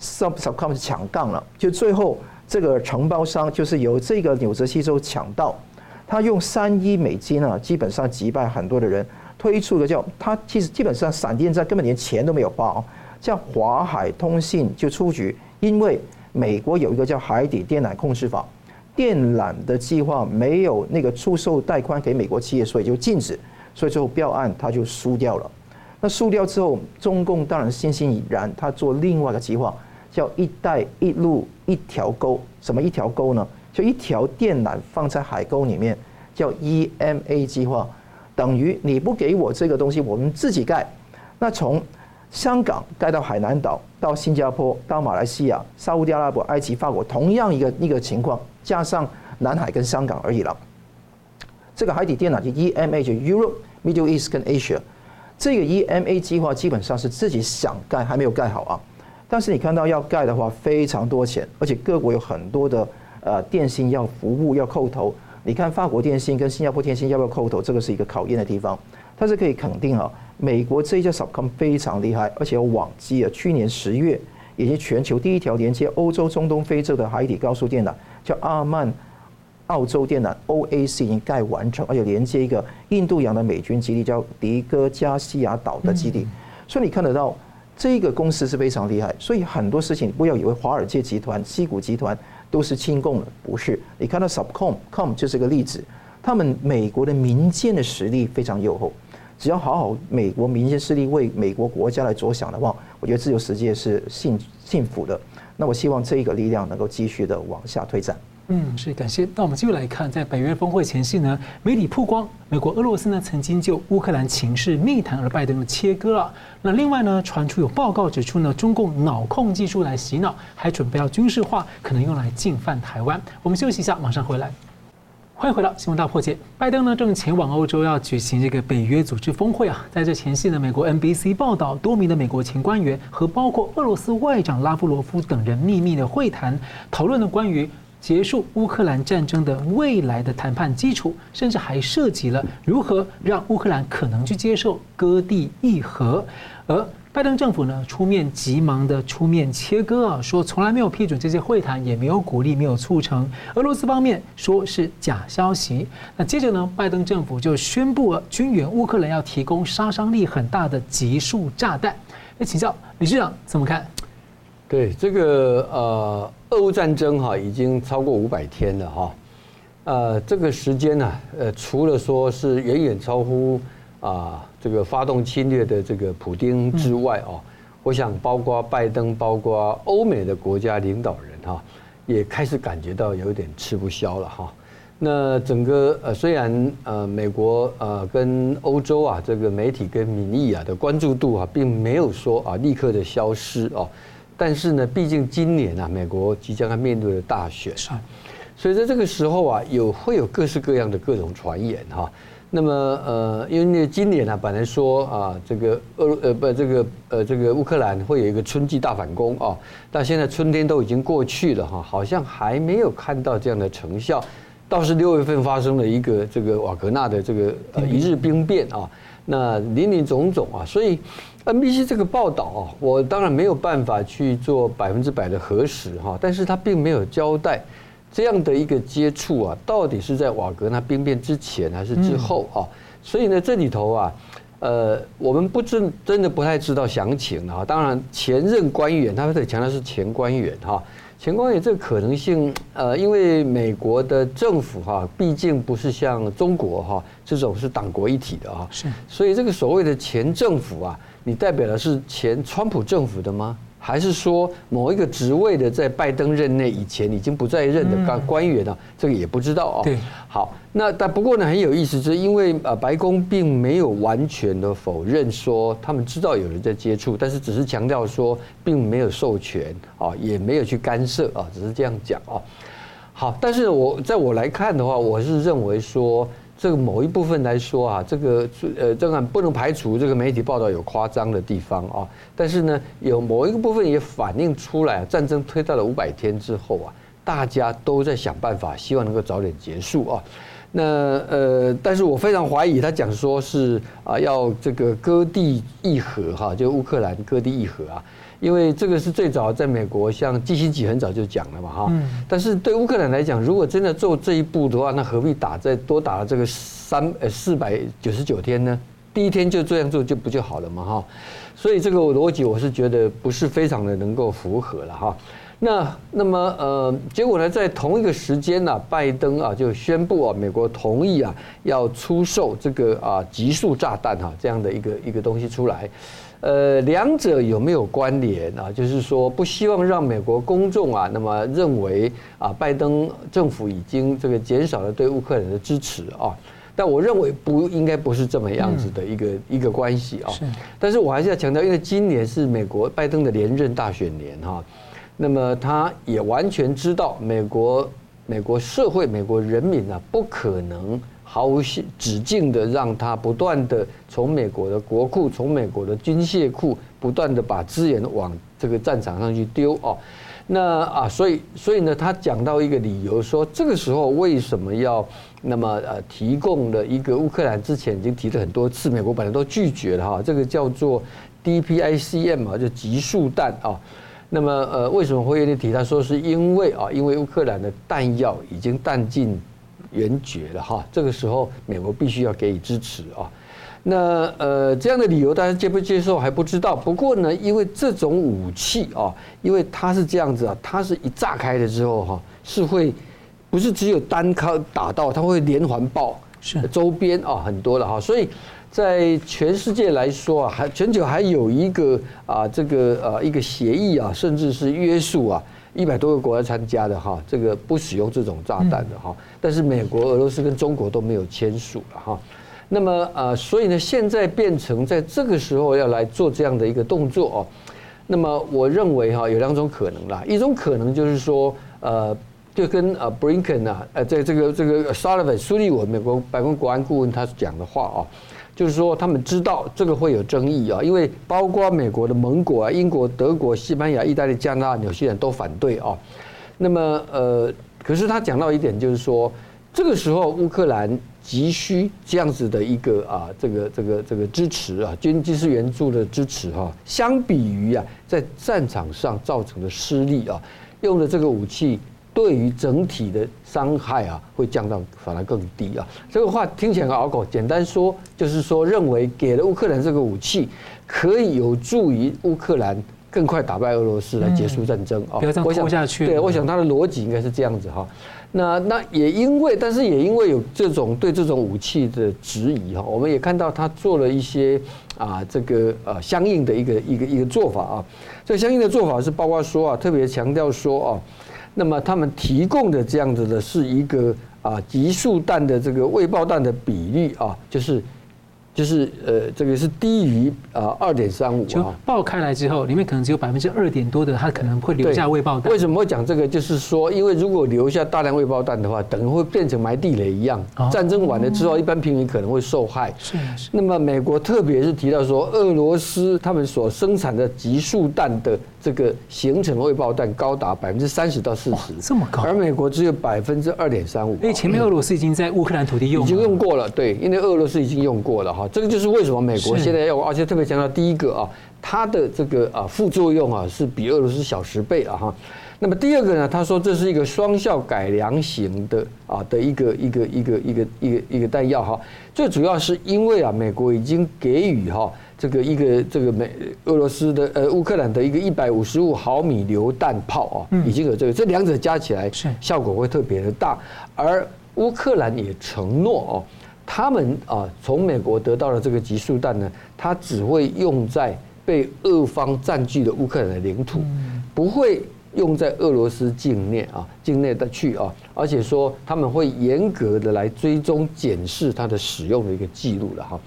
Subcom 抢杠了，就最后这个承包商就是由这个纽泽西州抢到，他用三亿美金啊，基本上击败很多的人，推出一个叫他其实基本上闪电战根本连钱都没有花，叫华海通信就出局，因为。美国有一个叫海底电缆控制法，电缆的计划没有那个出售带宽给美国企业，所以就禁止，所以最后标案他就输掉了。那输掉之后，中共当然欣欣然，他做另外一个计划，叫“一带一路”一条沟。什么一条沟呢？就一条电缆放在海沟里面，叫 EMA 计划，等于你不给我这个东西，我们自己盖。那从香港盖到海南岛，到新加坡，到马来西亚、沙乌地阿拉伯、埃及、法国，同样一个一个情况，加上南海跟香港而已了。这个海底电缆就 EMA 就 Europe、Middle East 跟 Asia，这个 EMA 计划基本上是自己想盖，还没有盖好啊。但是你看到要盖的话，非常多钱，而且各国有很多的呃电信要服务要扣头。你看法国电信跟新加坡电信要不要扣头？这个是一个考验的地方。但是可以肯定啊，美国这一家 Subcom 非常厉害，而且有网机啊。去年十月，也是全球第一条连接欧洲、中东、非洲的海底高速电缆，叫阿曼澳洲电缆 （OAC） 已经盖完成，而且连接一个印度洋的美军基地，叫迪戈加西亚岛的基地。所以你看得到，这个公司是非常厉害。所以很多事情不要以为华尔街集团、西谷集团都是亲共的，不是。你看到 Subcom，Com 就是个例子，他们美国的民间的实力非常优厚。只要好好美国民间势力为美国国家来着想的话，我觉得自由世界是幸幸福的。那我希望这一个力量能够继续的往下推展。嗯，是感谢。那我们继续来看，在北约峰会前夕呢，媒体曝光美国、俄罗斯呢曾经就乌克兰情势密谈，而拜登的切割了。那另外呢，传出有报告指出呢，中共脑控技术来洗脑，还准备要军事化，可能用来进犯台湾。我们休息一下，马上回来。欢迎回到新闻大破解。拜登呢正前往欧洲要举行这个北约组织峰会啊，在这前夕呢，美国 NBC 报道，多名的美国前官员和包括俄罗斯外长拉夫罗夫等人秘密的会谈，讨论了关于结束乌克兰战争的未来的谈判基础，甚至还涉及了如何让乌克兰可能去接受割地议和，而。拜登政府呢出面急忙的出面切割啊，说从来没有批准这些会谈，也没有鼓励，没有促成。俄罗斯方面说是假消息。那接着呢，拜登政府就宣布了军援乌克兰要提供杀伤力很大的集束炸弹。那请教理事长怎么看？对这个呃，俄乌战争哈已经超过五百天了哈，呃，这个时间呢，呃，除了说是远远超乎。啊，这个发动侵略的这个普丁之外啊，我想包括拜登，包括欧美的国家领导人哈，也开始感觉到有点吃不消了哈。那整个呃，虽然呃，美国呃跟欧洲啊，这个媒体跟民意啊的关注度啊，并没有说啊立刻的消失哦，但是呢，毕竟今年啊，美国即将要面对的大选，所以在这个时候啊，有会有各式各样的各种传言哈。那么呃，因为今年呢，本来说啊，这个俄呃不这个呃这个乌克兰会有一个春季大反攻啊，但现在春天都已经过去了哈，好像还没有看到这样的成效。倒是六月份发生了一个这个瓦格纳的这个呃一日兵变啊，那林林总总啊，所以 NBC 这个报道啊，我当然没有办法去做百分之百的核实哈，但是他并没有交代。这样的一个接触啊，到底是在瓦格纳兵变之前还是之后啊？所以呢，这里头啊，呃，我们不真真的不太知道详情啊。当然，前任官员他会强调是前官员哈，前官员这个可能性，呃，因为美国的政府哈，毕竟不是像中国哈这种是党国一体的啊，是，所以这个所谓的前政府啊，你代表的是前川普政府的吗？还是说某一个职位的在拜登任内以前已经不在任的官官员呢？这个也不知道哦。对，好，那但不过呢很有意思，就是因为呃白宫并没有完全的否认说他们知道有人在接触，但是只是强调说并没有授权啊，也没有去干涉啊，只是这样讲啊。好，但是我在我来看的话，我是认为说。这个某一部分来说啊，这个呃，当然不能排除这个媒体报道有夸张的地方啊。但是呢，有某一个部分也反映出来，战争推到了五百天之后啊，大家都在想办法，希望能够早点结束啊。那呃，但是我非常怀疑他讲说是啊，要这个割地议和哈，就乌克兰割地议和啊。因为这个是最早在美国，像基辛吉很早就讲了嘛哈。但是对乌克兰来讲，如果真的做这一步的话，那何必打再多打了这个三呃四百九十九天呢？第一天就这样做就不就好了嘛哈。所以这个逻辑我是觉得不是非常的能够符合了哈。那那么呃，结果呢，在同一个时间呢，拜登啊就宣布啊，美国同意啊要出售这个啊集束炸弹哈这样的一个一个东西出来。呃，两者有没有关联啊？就是说，不希望让美国公众啊，那么认为啊，拜登政府已经这个减少了对乌克兰的支持啊。但我认为不应该不是这么样子的一个一个关系啊。但是我还是要强调，因为今年是美国拜登的连任大选年哈，那么他也完全知道美国美国社会美国人民啊不可能毫无止境的让他不断的从美国的国库从美国的军械库不断的把资源往这个战场上去丢哦。那啊，所以所以呢，他讲到一个理由，说这个时候为什么要那么呃提供了一个乌克兰之前已经提了很多次，美国本来都拒绝了哈，这个叫做 DPICM 啊，就极速弹啊。那么呃，为什么会愿意提？他说是因为啊，因为乌克兰的弹药已经弹尽援绝了哈，这个时候美国必须要给予支持啊。那呃，这样的理由大家接不接受还不知道。不过呢，因为这种武器啊，因为它是这样子啊，它是一炸开了之后哈，是会不是只有单靠打到，它会连环爆，是周边啊很多的哈。所以在全世界来说啊，还全球还有一个啊这个啊一个协议啊，甚至是约束啊，一百多个国家参加的哈，这个不使用这种炸弹的哈。但是美国、俄罗斯跟中国都没有签署了哈。那么呃，所以呢，现在变成在这个时候要来做这样的一个动作哦。那么我认为哈，有两种可能啦。一种可能就是说，呃，就跟呃布林肯啊，呃，在这个这个沙利文苏利文美国白宫国安顾问他讲的话啊，就是说他们知道这个会有争议啊，因为包括美国的盟国啊，英国、德国、西班牙、意大利、加拿大、纽西兰都反对啊。那么呃，可是他讲到一点，就是说这个时候乌克兰。急需这样子的一个啊，这个这个这个支持啊，军军事援助的支持哈。相比于啊，在战场上造成的失利啊，用的这个武器对于整体的伤害啊，会降到反而更低啊。这个话听起来很拗口，简单说就是说，认为给了乌克兰这个武器，可以有助于乌克兰更快打败俄罗斯来结束战争啊。不要这样拖下去。对，我想他的逻辑应该是这样子哈。那那也因为，但是也因为有这种对这种武器的质疑哈，我们也看到他做了一些啊这个呃相应的一个一个一个做法啊。这相应的做法是包括说啊，特别强调说啊，那么他们提供的这样子的是一个啊集束弹的这个未爆弹的比例啊，就是。就是呃，这个是低于啊二点三五，就爆开来之后，里面可能只有百分之二点多的，它可能会留下未爆弹。为什么会讲这个？就是说，因为如果留下大量未爆弹的话，等于会变成埋地雷一样。战争完了之后，一般平民可能会受害。是是。那么美国特别是提到说，俄罗斯他们所生产的集束弹的。这个形成的未爆弹高达百分之三十到四十，这么高，而美国只有百分之二点三五。因为前面俄罗斯已经在乌克兰土地用，已经用过了，对，因为俄罗斯已经用过了哈。这个就是为什么美国现在要，而且特别强调第一个啊，它的这个啊副作用啊是比俄罗斯小十倍啊哈。那么第二个呢，他说这是一个双效改良型的啊的一个一个一个一个一个一个弹药哈。最主要是因为啊，美国已经给予哈。这个一个这个美俄罗斯的呃乌克兰的一个一百五十五毫米榴弹炮啊，已经有这个，这两者加起来效果会特别的大。而乌克兰也承诺哦，他们啊从美国得到的这个集束弹呢，它只会用在被俄方占据的乌克兰的领土，不会用在俄罗斯境内啊境内的去啊，而且说他们会严格的来追踪检视它的使用的一个记录了哈。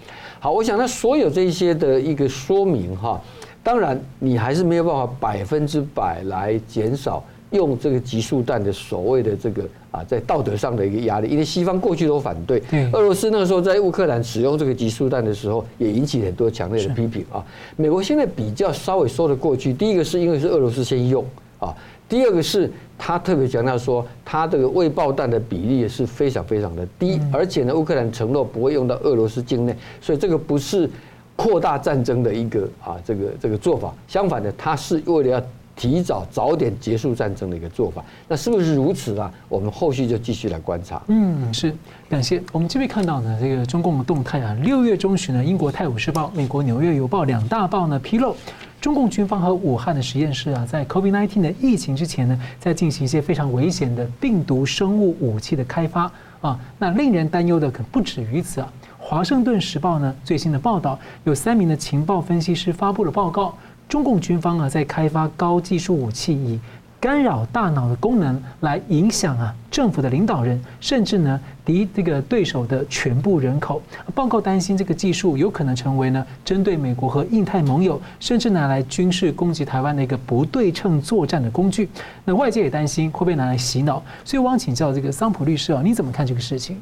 好，我想那所有这一些的一个说明哈，当然你还是没有办法百分之百来减少用这个集束弹的所谓的这个啊，在道德上的一个压力，因为西方过去都反对，俄罗斯那个时候在乌克兰使用这个集束弹的时候，也引起很多强烈的批评啊。美国现在比较稍微说得过去，第一个是因为是俄罗斯先用啊。第二个是他特别强调说，他这个未爆弹的比例是非常非常的低，而且呢，乌克兰承诺不会用到俄罗斯境内，所以这个不是扩大战争的一个啊这个这个做法。相反的，他是为了要提早早点结束战争的一个做法。那是不是如此啊？我们后续就继续来观察。嗯，是，感谢。我们这边看到呢，这个中共的动态啊，六月中旬呢，英国《泰晤士报》、美国《纽约邮报》两大报呢披露。中共军方和武汉的实验室啊，在 COVID-19 的疫情之前呢，在进行一些非常危险的病毒生物武器的开发啊。那令人担忧的可不止于此啊。华盛顿时报呢最新的报道，有三名的情报分析师发布了报告，中共军方啊在开发高技术武器，以干扰大脑的功能，来影响啊政府的领导人，甚至呢敌这个对手的全部人口。报告担心这个技术有可能成为呢针对美国和印太盟友，甚至拿来军事攻击台湾的一个不对称作战的工具。那外界也担心会被拿来洗脑。所以我想请教这个桑普律师啊，你怎么看这个事情？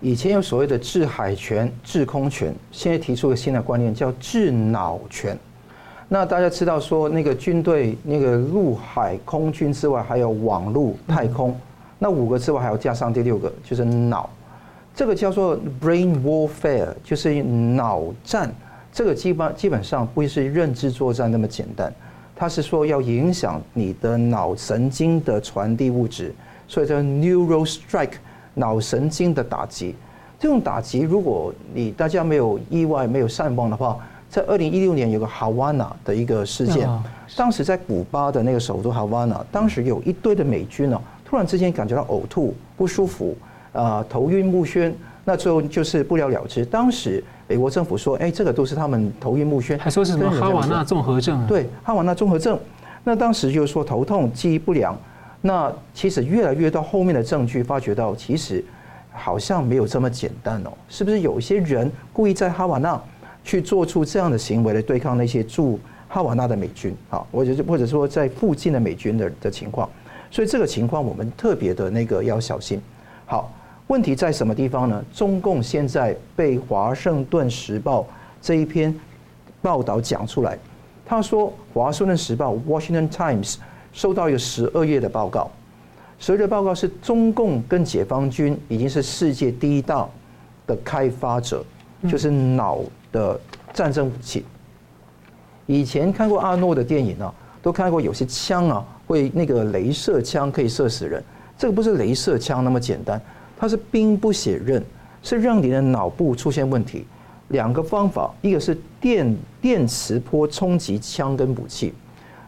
以前有所谓的制海权、制空权，现在提出了新的观念叫制脑权。那大家知道说，那个军队那个陆海空军之外，还有网络太空，那五个之外还要加上第六个，就是脑，这个叫做 brain warfare，就是脑战。这个基本基本上不是认知作战那么简单，它是说要影响你的脑神经的传递物质，所以叫 neural strike，脑神经的打击。这种打击，如果你大家没有意外、没有善忘的话。在二零一六年有个哈瓦那的一个事件，当时在古巴的那个首都哈瓦那，当时有一堆的美军哦，突然之间感觉到呕吐、不舒服，啊，头晕目眩，那最后就是不了了之。当时美国政府说，哎，这个都是他们头晕目眩，还说是什么哈瓦那综合症？对，哈瓦那综合症。那当时就是说头痛、记忆不良。那其实越来越到后面的证据，发觉到其实好像没有这么简单哦，是不是有一些人故意在哈瓦那？去做出这样的行为来对抗那些驻哈瓦那的美军啊，或者是或者说在附近的美军的的情况，所以这个情况我们特别的那个要小心。好，问题在什么地方呢？中共现在被《华盛顿时报》这一篇报道讲出来，他说《华盛顿时报》（Washington Times） 收到一个十二页的报告，十二页报告是中共跟解放军已经是世界第一大的开发者，就是脑。的战争武器，以前看过阿诺的电影啊，都看过有些枪啊会那个镭射枪可以射死人，这个不是镭射枪那么简单，它是兵不血刃，是让你的脑部出现问题。两个方法，一个是电电磁波冲击枪跟武器，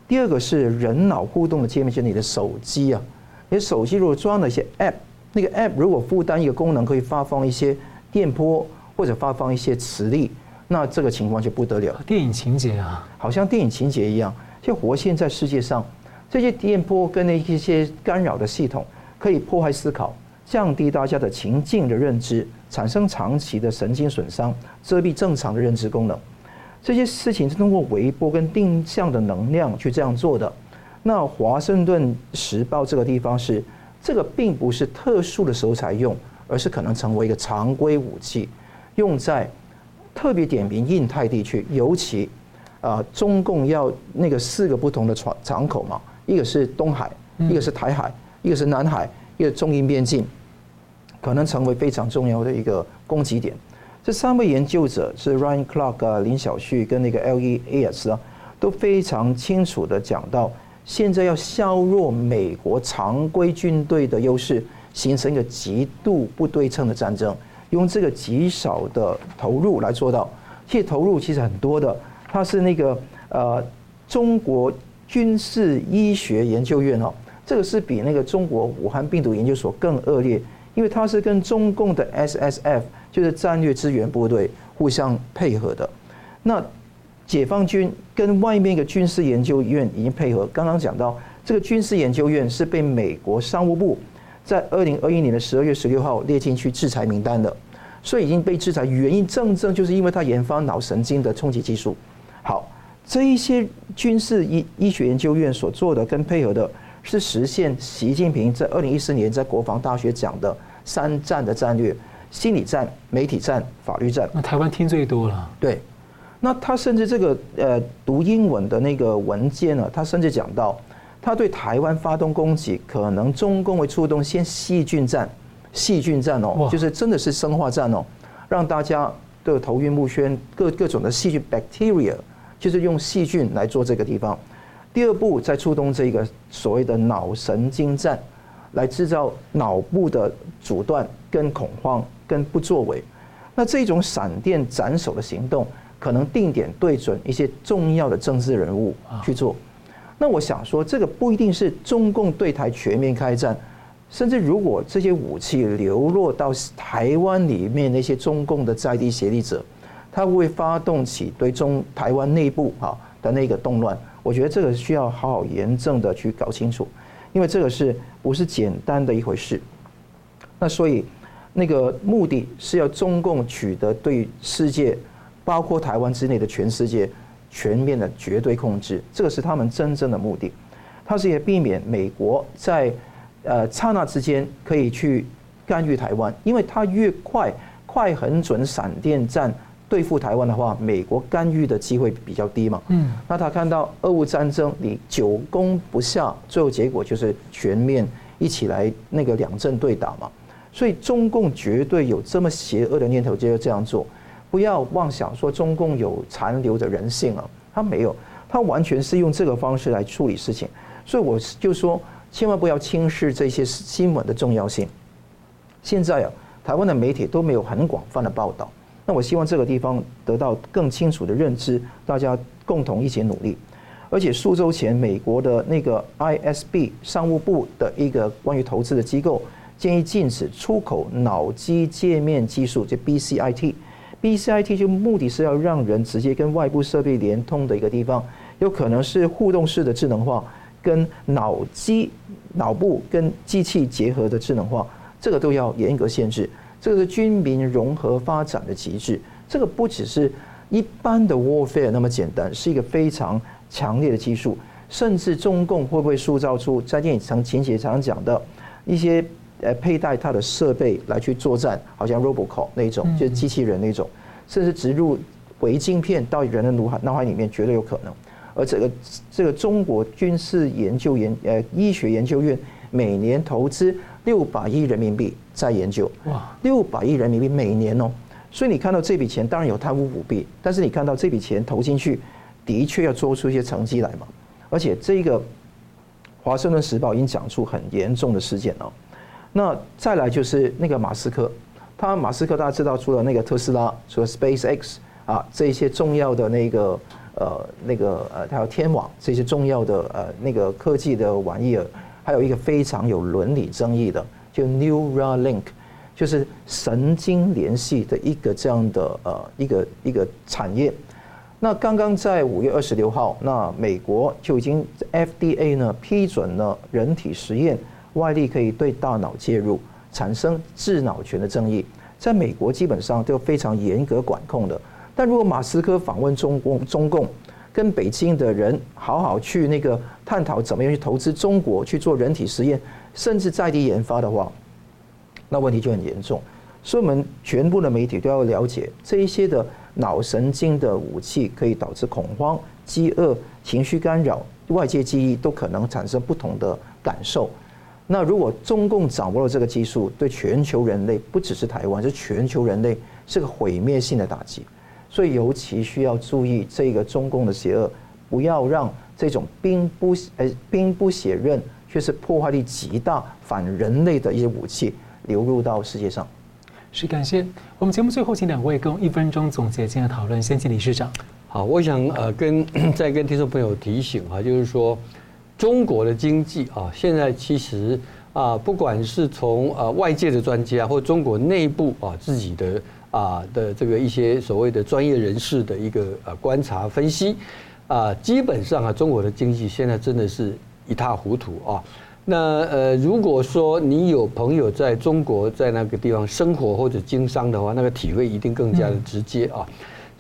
第二个是人脑互动的界面，就是你的手机啊，你手机如果装了一些 App，那个 App 如果负担一个功能可以发放一些电波或者发放一些磁力。那这个情况就不得了，电影情节啊，好像电影情节一样，就活现在世界上，这些电波跟那一些干扰的系统，可以破坏思考，降低大家的情境的认知，产生长期的神经损伤，遮蔽正常的认知功能。这些事情是通过微波跟定向的能量去这样做的。那华盛顿时报这个地方是，这个并不是特殊的时候才用，而是可能成为一个常规武器，用在。特别点名印太地区，尤其啊，中共要那个四个不同的船港口嘛，一个是东海，一个是台海，一个是南海，一个中印边境，可能成为非常重要的一个攻击点。这三位研究者是 Ryan Clark 啊、林小旭跟那个 LEAS 啊，都非常清楚的讲到，现在要削弱美国常规军队的优势，形成一个极度不对称的战争。用这个极少的投入来做到，其实投入其实很多的。它是那个呃中国军事医学研究院哦，这个是比那个中国武汉病毒研究所更恶劣，因为它是跟中共的 SSF 就是战略支援部队互相配合的。那解放军跟外面一个军事研究院已经配合，刚刚讲到这个军事研究院是被美国商务部。在二零二一年的十二月十六号列进去制裁名单的，所以已经被制裁原因正正就是因为他研发脑神经的冲击技术。好，这一些军事医医学研究院所做的跟配合的是实现习近平在二零一四年在国防大学讲的三战的战略：心理战、媒体战、法律战。那台湾听最多了。对，那他甚至这个呃读英文的那个文件呢，他甚至讲到。他对台湾发动攻击，可能中共会出动先细菌战，细菌战哦，就是真的是生化战哦，让大家的头晕目眩，各各种的细菌 bacteria，就是用细菌来做这个地方。第二步再触动这个所谓的脑神经战，来制造脑部的阻断、跟恐慌、跟不作为。那这种闪电斩首的行动，可能定点对准一些重要的政治人物去做。那我想说，这个不一定是中共对台全面开战，甚至如果这些武器流落到台湾里面，那些中共的在地协力者，他会发动起对中台湾内部啊的那个动乱。我觉得这个需要好好严正的去搞清楚。因为这个是不是简单的一回事？那所以那个目的是要中共取得对世界，包括台湾之内的全世界全面的绝对控制，这个是他们真正的目的。它是也避免美国在呃刹那之间可以去干预台湾，因为它越快快很准闪电战对付台湾的话，美国干预的机会比较低嘛。嗯。那他看到俄乌战争你久攻不下，最后结果就是全面一起来那个两阵对打嘛。所以中共绝对有这么邪恶的念头，就要这样做。不要妄想说中共有残留的人性啊，他没有，他完全是用这个方式来处理事情。所以我就说，千万不要轻视这些新闻的重要性。现在啊，台湾的媒体都没有很广泛的报道。那我希望这个地方得到更清楚的认知，大家共同一起努力。而且数周前，美国的那个 ISB 商务部的一个关于投资的机构建议禁止出口脑机界面技术，就 BCIT。BCIT 就目的是要让人直接跟外部设备连通的一个地方，有可能是互动式的智能化。跟脑机、脑部跟机器结合的智能化，这个都要严格限制。这个是军民融合发展的极致。这个不只是一般的 warfare 那么简单，是一个非常强烈的技术。甚至中共会不会塑造出在电影层情节常讲的一些呃佩戴它的设备来去作战，好像 Robocop 那种，就是机器人那种，甚至植入微晶片到人的脑海脑海里面，绝对有可能。而这个这个中国军事研究研呃医学研究院每年投资六百亿人民币在研究，哇，六百亿人民币每年哦，所以你看到这笔钱当然有贪污舞弊，但是你看到这笔钱投进去，的确要做出一些成绩来嘛。而且这个华盛顿时报已经讲出很严重的事件哦。那再来就是那个马斯克，他马斯克大家知道，除了那个特斯拉，除了 SpaceX 啊这一些重要的那个。呃，那个呃，还有天网这些重要的呃那个科技的玩意儿，还有一个非常有伦理争议的，就 Neuralink，就是神经联系的一个这样的呃一个一个产业。那刚刚在五月二十六号，那美国就已经 FDA 呢批准了人体实验，外力可以对大脑介入，产生智脑权的争议，在美国基本上都非常严格管控的。但如果马斯克访问中共，中共跟北京的人好好去那个探讨怎么样去投资中国去做人体实验，甚至在地研发的话，那问题就很严重。所以，我们全部的媒体都要了解这一些的脑神经的武器可以导致恐慌、饥饿、情绪干扰、外界记忆都可能产生不同的感受。那如果中共掌握了这个技术，对全球人类不只是台湾，是全球人类是个毁灭性的打击。所以尤其需要注意这个中共的邪恶，不要让这种兵不呃兵不血刃却是破坏力极大、反人类的一些武器流入到世界上。是感谢我们节目最后请两位跟一分钟总结今天的讨论。先请李市长。好，我想呃跟 再跟听众朋友提醒啊，就是说中国的经济啊，现在其实啊，不管是从呃外界的专家或中国内部啊自己的。啊的这个一些所谓的专业人士的一个呃观察分析，啊，基本上啊，中国的经济现在真的是一塌糊涂啊。那呃，如果说你有朋友在中国在那个地方生活或者经商的话，那个体会一定更加的直接啊。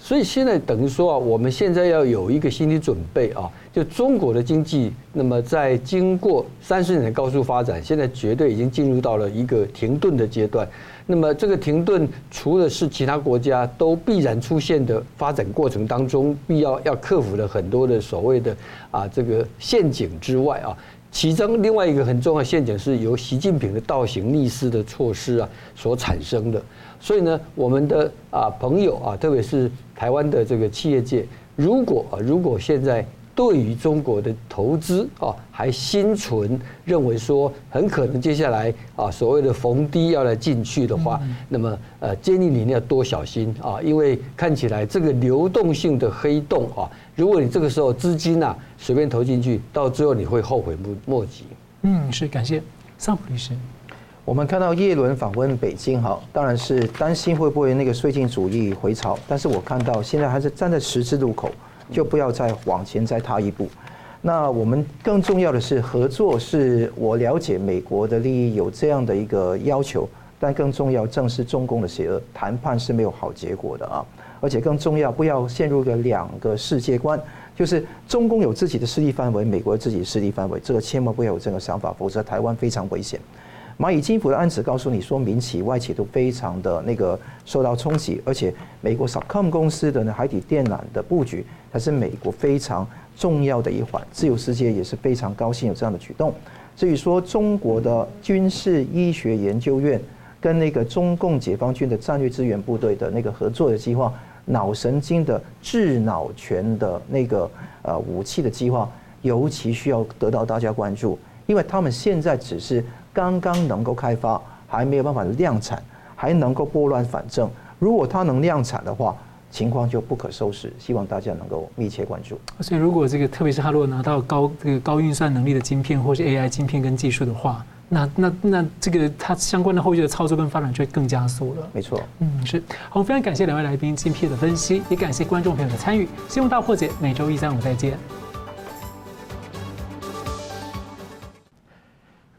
所以现在等于说啊，我们现在要有一个心理准备啊，就中国的经济，那么在经过三十年的高速发展，现在绝对已经进入到了一个停顿的阶段。那么这个停顿，除了是其他国家都必然出现的发展过程当中必要要克服的很多的所谓的啊这个陷阱之外啊，其中另外一个很重要的陷阱是由习近平的倒行逆施的措施啊所产生的。所以呢，我们的啊朋友啊，特别是台湾的这个企业界，如果啊如果现在。对于中国的投资啊，还心存认为说很可能接下来啊所谓的逢低要来进去的话，那么呃建议你要多小心啊，因为看起来这个流动性的黑洞啊，如果你这个时候资金呐随便投进去，到最后你会后悔莫莫及。嗯，是感谢桑普律师。我们看到叶伦访问北京，哈，当然是担心会不会那个绥靖主义回潮，但是我看到现在还是站在十字路口。就不要再往前再踏一步。那我们更重要的是合作，是我了解美国的利益有这样的一个要求，但更重要正是中共的邪恶，谈判是没有好结果的啊！而且更重要，不要陷入个两个世界观，就是中共有自己的势力范围，美国自己的势力范围，这个千万不要有这个想法，否则台湾非常危险。蚂蚁金服的案子告诉你说，民企、外企都非常的那个受到冲击，而且美国 Subcom 公司的呢海底电缆的布局，它是美国非常。重要的一环，自由世界也是非常高兴有这样的举动。至于说中国的军事医学研究院跟那个中共解放军的战略支援部队的那个合作的计划，脑神经的智脑权的那个呃武器的计划，尤其需要得到大家关注，因为他们现在只是刚刚能够开发，还没有办法量产，还能够拨乱反正。如果它能量产的话，情况就不可收拾，希望大家能够密切关注。所以，如果这个特别是他如果拿到高这个高运算能力的晶片，或是 AI 晶片跟技术的话，那那那这个它相关的后续的操作跟发展就会更加速了。没错，嗯，是。好，非常感谢两位来宾精辟的分析，也感谢观众朋友的参与。新闻大破解每周一三五再见。